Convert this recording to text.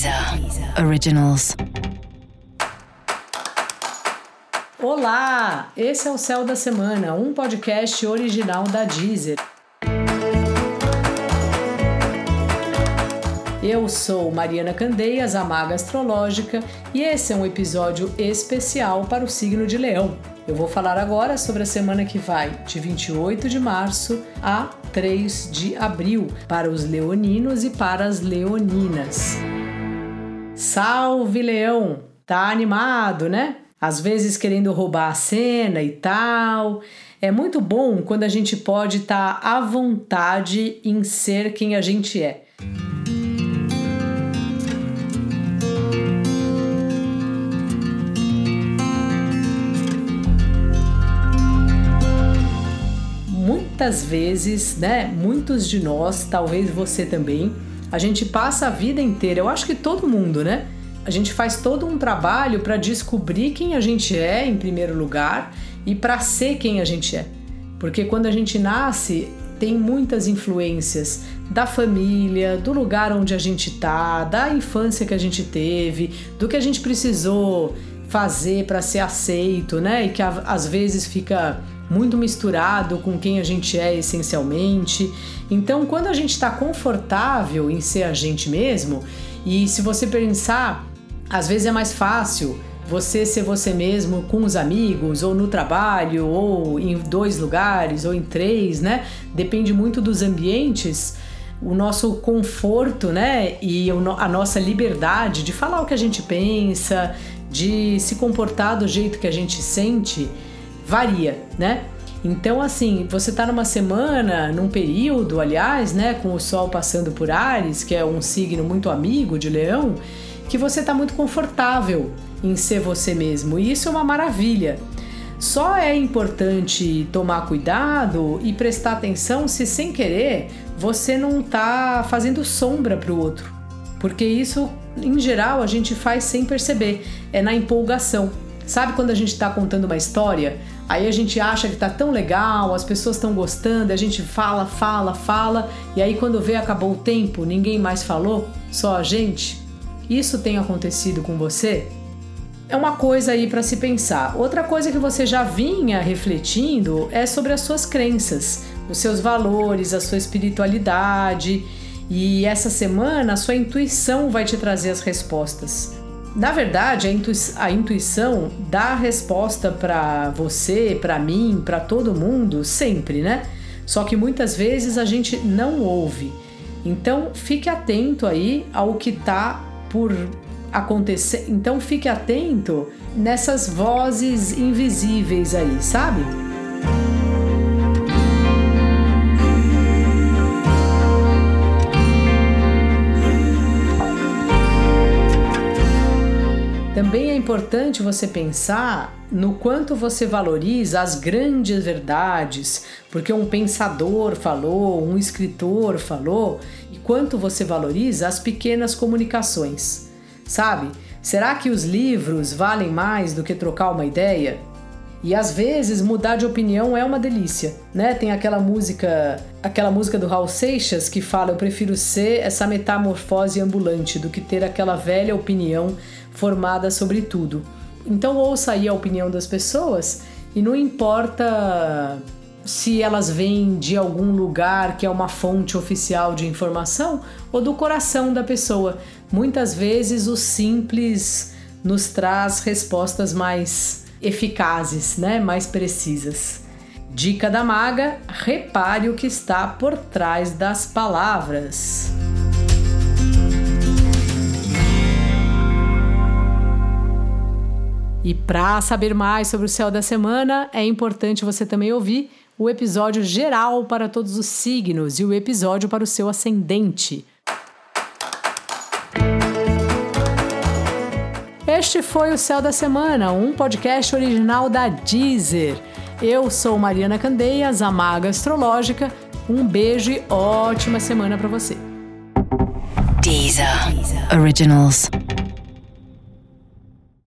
Deezer Originals. Olá, esse é o Céu da Semana, um podcast original da Deezer. Eu sou Mariana Candeias, a Maga Astrológica, e esse é um episódio especial para o signo de Leão. Eu vou falar agora sobre a semana que vai de 28 de março a 3 de abril para os leoninos e para as leoninas. Salve Leão! Tá animado, né? Às vezes querendo roubar a cena e tal. É muito bom quando a gente pode estar tá à vontade em ser quem a gente é. muitas vezes, né, muitos de nós, talvez você também, a gente passa a vida inteira, eu acho que todo mundo, né? A gente faz todo um trabalho para descobrir quem a gente é em primeiro lugar e para ser quem a gente é. Porque quando a gente nasce, tem muitas influências da família, do lugar onde a gente tá, da infância que a gente teve, do que a gente precisou fazer para ser aceito, né? E que às vezes fica muito misturado com quem a gente é essencialmente. Então, quando a gente está confortável em ser a gente mesmo, e se você pensar, às vezes é mais fácil você ser você mesmo com os amigos, ou no trabalho, ou em dois lugares, ou em três, né? Depende muito dos ambientes. O nosso conforto, né? E a nossa liberdade de falar o que a gente pensa, de se comportar do jeito que a gente sente varia, né? Então, assim, você tá numa semana, num período, aliás, né, com o Sol passando por Ares, que é um signo muito amigo de Leão, que você tá muito confortável em ser você mesmo. E isso é uma maravilha. Só é importante tomar cuidado e prestar atenção se sem querer você não tá fazendo sombra para o outro. Porque isso, em geral, a gente faz sem perceber, é na empolgação. Sabe quando a gente está contando uma história? Aí a gente acha que tá tão legal, as pessoas estão gostando, a gente fala, fala, fala, e aí quando vê acabou o tempo, ninguém mais falou, só a gente. Isso tem acontecido com você? É uma coisa aí para se pensar. Outra coisa que você já vinha refletindo é sobre as suas crenças, os seus valores, a sua espiritualidade. E essa semana a sua intuição vai te trazer as respostas. Na verdade, a, a intuição dá a resposta para você, para mim, para todo mundo, sempre, né? Só que muitas vezes a gente não ouve. Então, fique atento aí ao que tá por acontecer. Então, fique atento nessas vozes invisíveis aí, sabe? Também é importante você pensar no quanto você valoriza as grandes verdades, porque um pensador falou, um escritor falou, e quanto você valoriza as pequenas comunicações. Sabe? Será que os livros valem mais do que trocar uma ideia? E às vezes mudar de opinião é uma delícia, né? Tem aquela música, aquela música do Raul Seixas que fala: "Eu prefiro ser essa metamorfose ambulante do que ter aquela velha opinião formada sobre tudo". Então ouça aí a opinião das pessoas e não importa se elas vêm de algum lugar que é uma fonte oficial de informação ou do coração da pessoa. Muitas vezes o simples nos traz respostas mais eficazes, né? mais precisas. Dica da maga: repare o que está por trás das palavras. E para saber mais sobre o céu da semana, é importante você também ouvir o episódio geral para todos os signos e o episódio para o seu ascendente. Este foi o Céu da Semana, um podcast original da Deezer. Eu sou Mariana Candeias, a Maga Astrológica. Um beijo e ótima semana para você. Deezer. Deezer. Originals.